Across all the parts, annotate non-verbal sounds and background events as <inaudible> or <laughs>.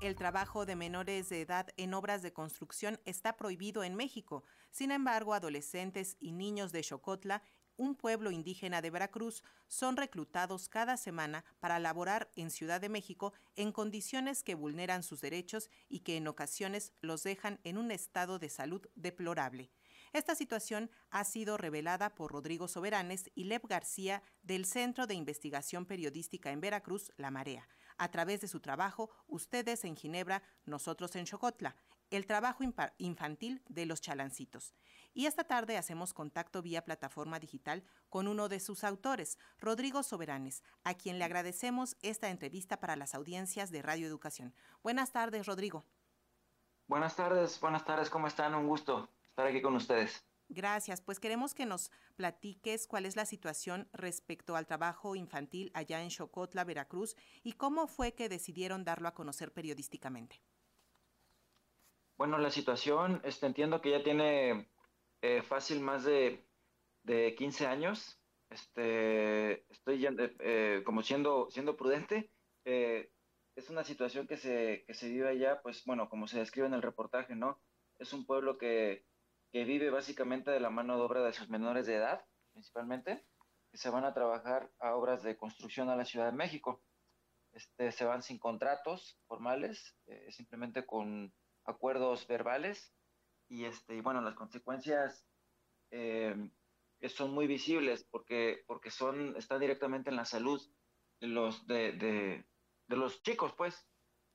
El trabajo de menores de edad en obras de construcción está prohibido en México. Sin embargo, adolescentes y niños de Xocotla un pueblo indígena de Veracruz, son reclutados cada semana para laborar en Ciudad de México en condiciones que vulneran sus derechos y que en ocasiones los dejan en un estado de salud deplorable. Esta situación ha sido revelada por Rodrigo Soberanes y Lev García del Centro de Investigación Periodística en Veracruz, La Marea, a través de su trabajo Ustedes en Ginebra, nosotros en Chocotla, el trabajo infantil de los chalancitos. Y esta tarde hacemos contacto vía plataforma digital con uno de sus autores, Rodrigo Soberanes, a quien le agradecemos esta entrevista para las audiencias de Radio Educación. Buenas tardes, Rodrigo. Buenas tardes, buenas tardes, ¿cómo están? Un gusto estar aquí con ustedes. Gracias, pues queremos que nos platiques cuál es la situación respecto al trabajo infantil allá en Xocotla, Veracruz, y cómo fue que decidieron darlo a conocer periodísticamente. Bueno, la situación, este, entiendo que ya tiene eh, fácil más de, de 15 años. Este, estoy eh, como siendo, siendo prudente. Eh, es una situación que se, que se vive allá, pues bueno, como se describe en el reportaje, ¿no? Es un pueblo que, que vive básicamente de la mano de obra de sus menores de edad, principalmente, que se van a trabajar a obras de construcción a la Ciudad de México. Este, se van sin contratos formales, simplemente con acuerdos verbales y este bueno las consecuencias eh, son muy visibles porque porque son están directamente en la salud de los de, de, los chicos pues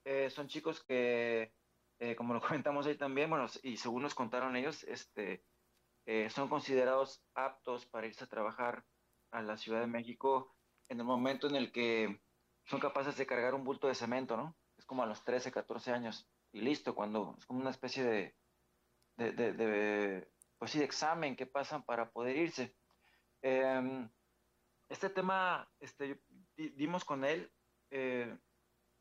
eh, son chicos que eh, como lo <laughs> comentamos ahí también bueno y según nos contaron ellos este son considerados aptos para irse a trabajar a la Ciudad de México en el momento en el que son capaces de cargar un bulto de cemento no es como a los 13 14 años y listo, cuando es como una especie de, de, pues sí, de examen que pasan para poder irse. Em, este tema, este, dimos con él eh,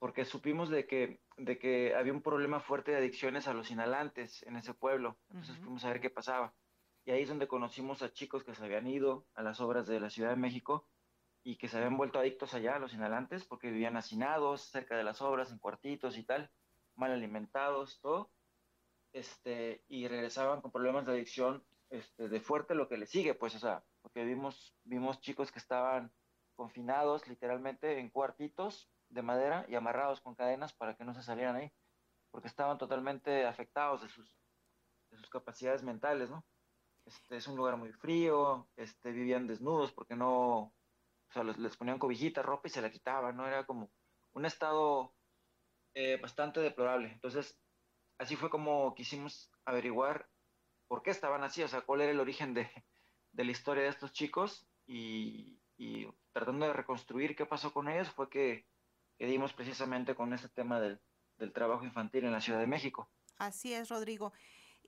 porque supimos de que, de que había un problema fuerte de adicciones a los inhalantes en ese pueblo. Entonces fuimos a ver qué pasaba. Y ahí es donde conocimos a chicos que se habían ido a las obras de la Ciudad de México y que se habían vuelto adictos allá a los inhalantes porque vivían hacinados cerca de las obras, en cuartitos y tal mal alimentados, todo, este, y regresaban con problemas de adicción este, de fuerte lo que le sigue, pues, o sea, porque vimos, vimos chicos que estaban confinados literalmente en cuartitos de madera y amarrados con cadenas para que no se salieran ahí, porque estaban totalmente afectados de sus, de sus capacidades mentales, ¿no? Este, es un lugar muy frío, este, vivían desnudos porque no, o sea, les, les ponían cobijita, ropa y se la quitaban, ¿no? Era como un estado eh, bastante deplorable. Entonces, así fue como quisimos averiguar por qué estaban así, o sea, cuál era el origen de, la historia de estos chicos y, tratando de reconstruir qué pasó con ellos fue que, que dimos precisamente con ese tema del, del trabajo infantil en la Ciudad de México. Así es, Rodrigo.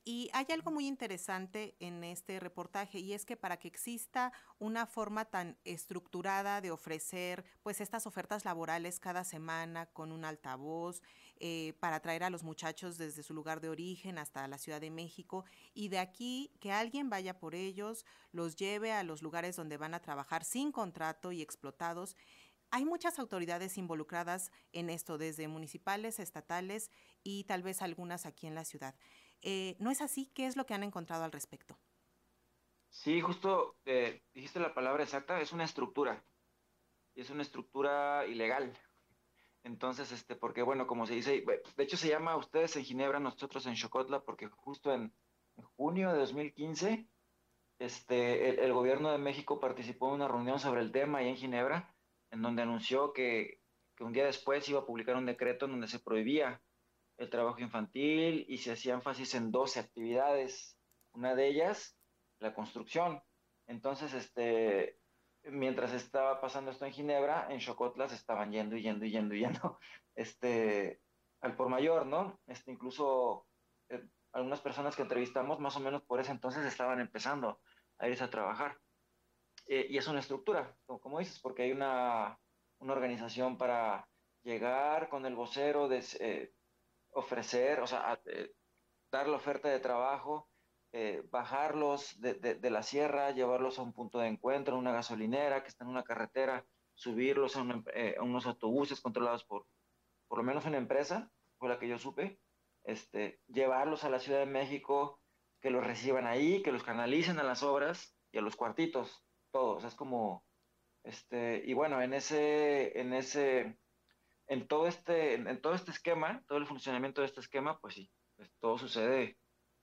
Y hay algo muy interesante en este reportaje y es que para que exista una forma tan estructurada de ofrecer pues estas ofertas laborales cada semana con un altavoz eh, para traer a los muchachos desde su lugar de origen hasta la Ciudad de México y de aquí que alguien vaya por ellos, los lleve a los lugares donde van a trabajar sin contrato y explotados, hay muchas autoridades involucradas en esto, desde municipales, estatales y tal vez algunas aquí en la ciudad. Eh, ¿No es así? ¿Qué es lo que han encontrado al respecto? Sí, justo eh, dijiste la palabra exacta, es una estructura. Es una estructura ilegal. Entonces, este, porque bueno, como se dice, de hecho se llama ustedes en Ginebra, nosotros en Chocotla, porque justo en, junio de 2015, este, el, el, gobierno de México participó en una reunión sobre el tema ahí en Ginebra, en donde anunció que, que un día después iba a publicar un decreto en donde se prohibía el trabajo infantil y se hacía énfasis en 12 actividades. Una de ellas, la construcción. Entonces, este, mientras estaba pasando esto en Ginebra, en Chocotlas estaban yendo y yendo y yendo yendo, <laughs> este, al por mayor, ¿no? Este, incluso eh, algunas personas que entrevistamos, más o menos por ese entonces estaban empezando a irse a trabajar. Eh, y es una estructura, como, dices, porque hay una, una organización para llegar con el vocero, de, eh, ofrecer, o sea, eh, dar la oferta de trabajo, bajarlos de, la sierra, llevarlos a un punto de encuentro, a una gasolinera que está en una carretera, subirlos a, eh, unos autobuses controlados por por lo menos una empresa fue la que yo supe, este, llevarlos a la Ciudad de México, que los reciban ahí, que los canalicen a las obras y a los cuartitos, todos. Es como, este, y bueno, en ese, en ese, en todo este, en, todo este esquema, todo el funcionamiento de este esquema, pues sí, pues todo sucede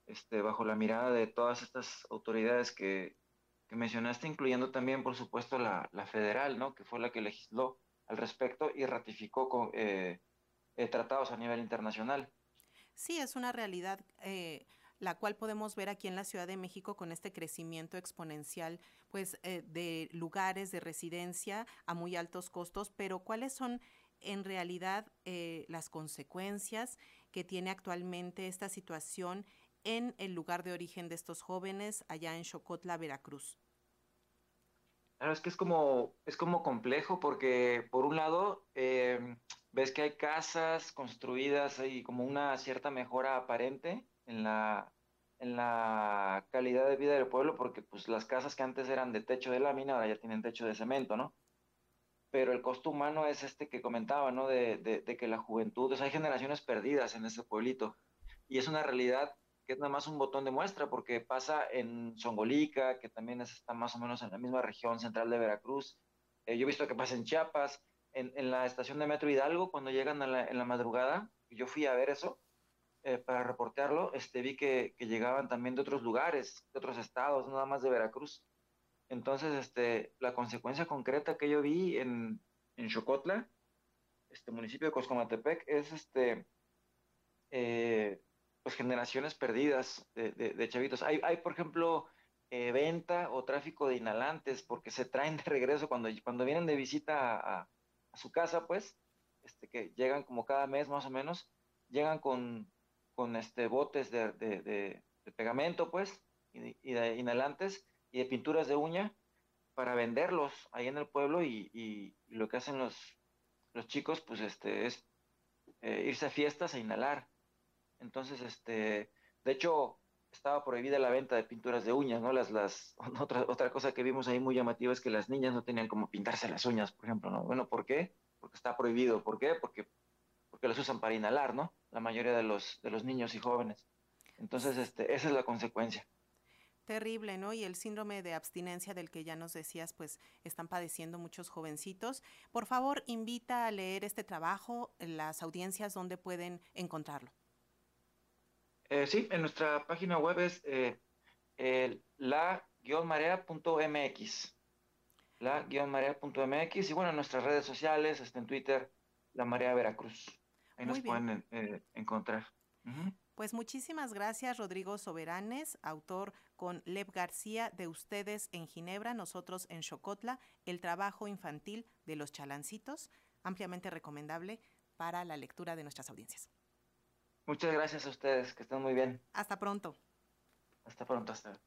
este, bajo la mirada de todas estas autoridades que, que mencionaste, incluyendo también, por supuesto, la, la, federal, ¿no? Que fue la que legisló al respecto y ratificó con, eh, eh, tratados a nivel internacional. Sí, es una realidad. Eh, la cual podemos ver aquí en la Ciudad de México con este crecimiento exponencial pues eh, de lugares de residencia a muy altos costos, pero ¿cuáles son en realidad eh, las consecuencias que tiene actualmente esta situación en el lugar de origen de estos jóvenes allá en Chocotla, Veracruz? Claro, es que es como, es como complejo porque por un lado eh, ves que hay casas construidas y como una cierta mejora aparente en la, en la calidad de vida del pueblo, porque pues las casas que antes eran de techo de lámina ahora ya tienen techo de cemento, ¿no? Pero el costo humano es este que comentaba, ¿no? De, de, que la juventud, o sea, hay generaciones perdidas en ese pueblito. Y es una realidad que es nada más un botón de muestra, porque pasa en Songolica, que también está más o menos en la misma región central de Veracruz. Eh, yo he visto que pasa en Chiapas, en, en, la estación de Metro Hidalgo, cuando llegan a la, en la madrugada, yo fui a ver eso, eh, para reportearlo, este, vi que, que, llegaban también de otros lugares, de otros estados, nada más de Veracruz. Entonces, este, la consecuencia concreta que yo vi en, en Xocotla, este municipio de Coscomatepec, es este, eh, pues generaciones perdidas de, de, chavitos. Hay, hay, por ejemplo, eh, venta o tráfico de inhalantes porque se traen de regreso cuando, cuando vienen de visita a, a, a su casa, pues, este, que llegan como cada mes más o menos, llegan con, con este, botes de, de, pegamento, pues, y, y, de inhalantes y de pinturas de uña para venderlos ahí en el pueblo y, y lo que hacen los, los chicos, pues, este, es eh, irse a fiestas e inhalar. Entonces, este, de hecho, estaba prohibida la venta de pinturas de uñas, ¿no? Las, las, <laughs> otra, otra cosa que vimos ahí muy llamativa es que las niñas no tenían como pintarse las uñas, por ejemplo, ¿no? Bueno, ¿por qué? Porque está prohibido. ¿Por qué? Porque que los usan para inhalar, ¿no? La mayoría de los, de los niños y jóvenes. Entonces, este, esa es la consecuencia. Terrible, ¿no? Y el síndrome de abstinencia del que ya nos decías, pues están padeciendo muchos jovencitos. Por favor, invita a leer este trabajo, las audiencias, ¿dónde pueden encontrarlo? Eh, sí, en nuestra página web es eh, la-marea.mx. La-marea.mx y bueno, en nuestras redes sociales, está en Twitter, La Marea Veracruz. Ahí nos pueden eh, encontrar. Pues muchísimas gracias, Rodrigo Soberanes, autor con Lev García de Ustedes en Ginebra, nosotros en Chocotla, el trabajo infantil de los chalancitos, ampliamente recomendable para la lectura de nuestras audiencias. Muchas gracias a ustedes, que estén muy bien. Hasta pronto. Hasta pronto, hasta.